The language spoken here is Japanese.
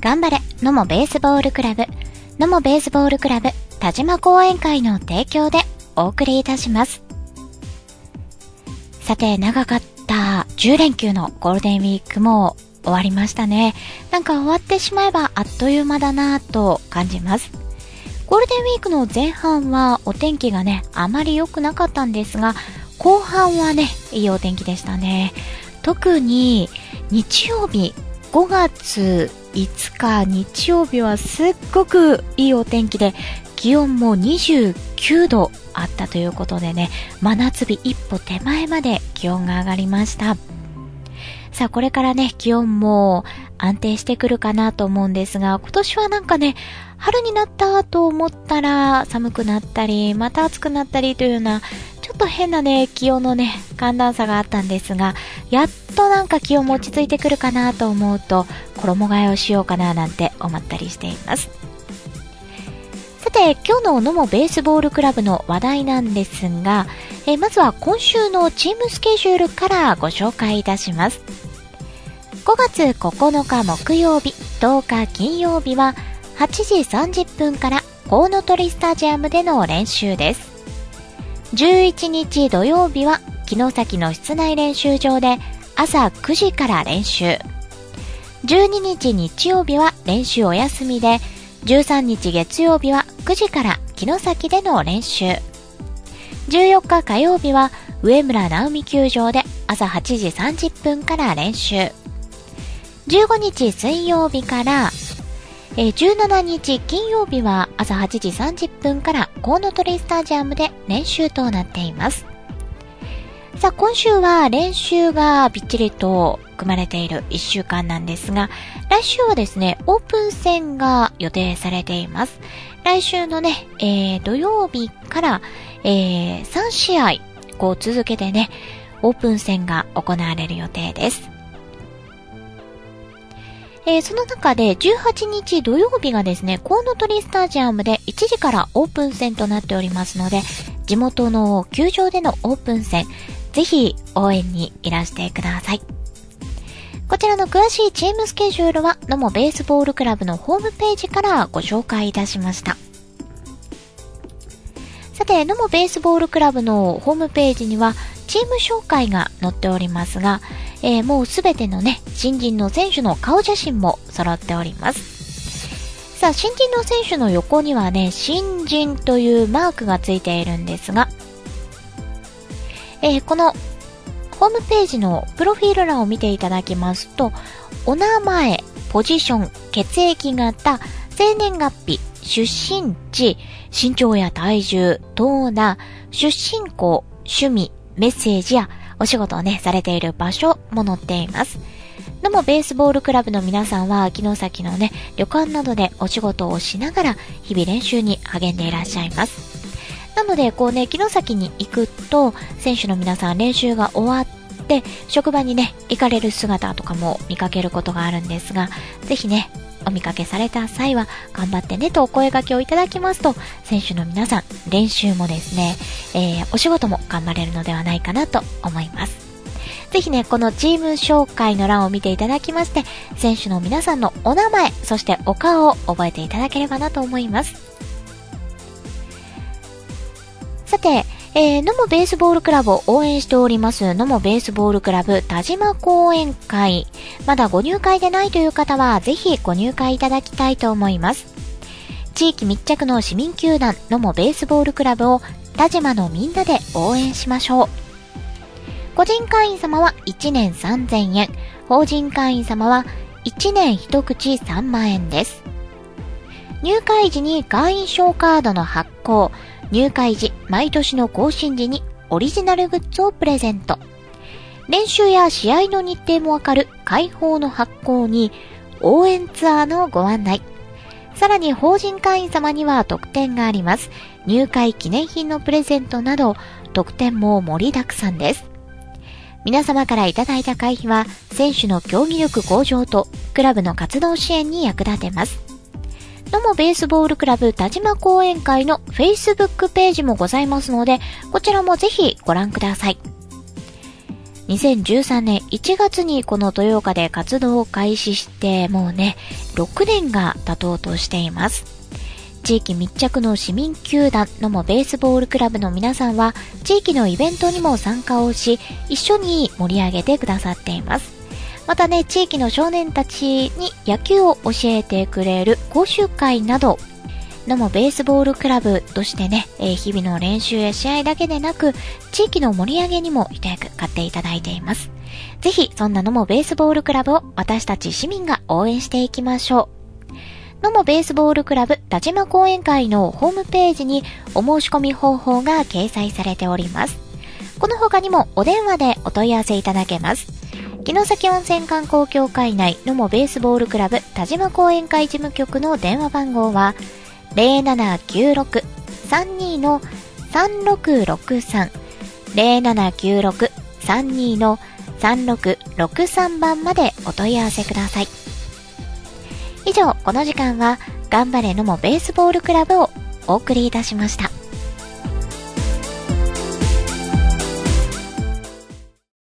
頑張れ、野茂ベースボールクラブ、野茂ベースボールクラブ、田島講演会の提供でお送りいたします。さて、長かった10連休のゴールデンウィークも終わりましたね。なんか終わってしまえばあっという間だなぁと感じます。ゴールデンウィークの前半はお天気がね、あまり良くなかったんですが、後半はね、いいお天気でしたね。特に日曜日5月5日日曜日はすっごくいいお天気で気温も29度あったということでね真夏日一歩手前まで気温が上がりました。さあこれからね気温も安定してくるかなと思うんですが今年はなんかね春になったと思ったら寒くなったりまた暑くなったりというようなっと変なね、気温のね、寒暖差があったんですが、やっとなんか気温も落ち着いてくるかなと思うと、衣替えをしようかななんて思ったりしています。さて、今日の野茂ベースボールクラブの話題なんですが、えまずは今週のチームスケジュールからご紹介いたします。5月9日木曜日、10日金曜日は、8時30分からコウノトリスタジアムでの練習です。11日土曜日は城崎の室内練習場で朝9時から練習。12日日曜日は練習お休みで、13日月曜日は9時から城崎での練習。14日火曜日は上村直美球場で朝8時30分から練習。15日水曜日からえー、17日金曜日は朝8時30分からコウノトリスタジアムで練習となっています。さあ、今週は練習がびっちりと組まれている1週間なんですが、来週はですね、オープン戦が予定されています。来週のね、えー、土曜日から、えー、3試合、こう続けてね、オープン戦が行われる予定です。えー、その中で18日土曜日がですね、コウノトリスタジアムで1時からオープン戦となっておりますので、地元の球場でのオープン戦、ぜひ応援にいらしてください。こちらの詳しいチームスケジュールは、野茂ベースボールクラブのホームページからご紹介いたしました。さて、野茂ベースボールクラブのホームページには、チーム紹介が載っておりますが、えー、もうすべてのね、新人の選手の顔写真も揃っております。さあ、新人の選手の横にはね、新人というマークがついているんですが、えー、このホームページのプロフィール欄を見ていただきますと、お名前、ポジション、血液型、生年月日、出身地、身長や体重、トーナ出身校、趣味、メッセージやお仕事をね、されている場所も載っています。でもベースボールクラブの皆さんは、城崎のね、旅館などでお仕事をしながら、日々練習に励んでいらっしゃいます。なので、こうね、城崎に行くと、選手の皆さん練習が終わって、職場にね、行かれる姿とかも見かけることがあるんですが、ぜひね、お見かけされた際は頑張ってねとお声掛けをいただきますと、選手の皆さん、練習もですね、えー、お仕事も頑張れるのではないかなと思います。ぜひね、このチーム紹介の欄を見ていただきまして、選手の皆さんのお名前、そしてお顔を覚えていただければなと思います。さて、えー、野茂ベースボールクラブを応援しております、野茂ベースボールクラブ田島講演会。まだご入会でないという方は、ぜひご入会いただきたいと思います。地域密着の市民球団野茂ベースボールクラブを田島のみんなで応援しましょう。個人会員様は1年3000円、法人会員様は1年1口3万円です。入会時に会員証カードの発行、入会時、毎年の更新時にオリジナルグッズをプレゼント。練習や試合の日程もわかる開放の発行に応援ツアーのご案内。さらに法人会員様には特典があります。入会記念品のプレゼントなど特典も盛りだくさんです。皆様からいただいた会費は選手の競技力向上とクラブの活動支援に役立てます。野茂ベースボールクラブ田島講演会の Facebook ページもございますので、こちらもぜひご覧ください。2013年1月にこの豊岡で活動を開始してもうね、6年が経とうとしています。地域密着の市民球団のもベースボールクラブの皆さんは地域のイベントにも参加をし一緒に盛り上げてくださっています。またね、地域の少年たちに野球を教えてくれる講習会などのもベースボールクラブとしてね、えー、日々の練習や試合だけでなく、地域の盛り上げにも一役買っていただいています。ぜひ、そんなのもベースボールクラブを私たち市民が応援していきましょう。のもベースボールクラブ田島講演会のホームページにお申し込み方法が掲載されております。この他にもお電話でお問い合わせいただけます。城崎温泉観光協会内のもベースボールクラブ田島講演会事務局の電話番号は0796-32の3663 0796-32の3663番までお問い合わせください。以上、この時間は、頑張れのもベースボールクラブをお送りいたしました。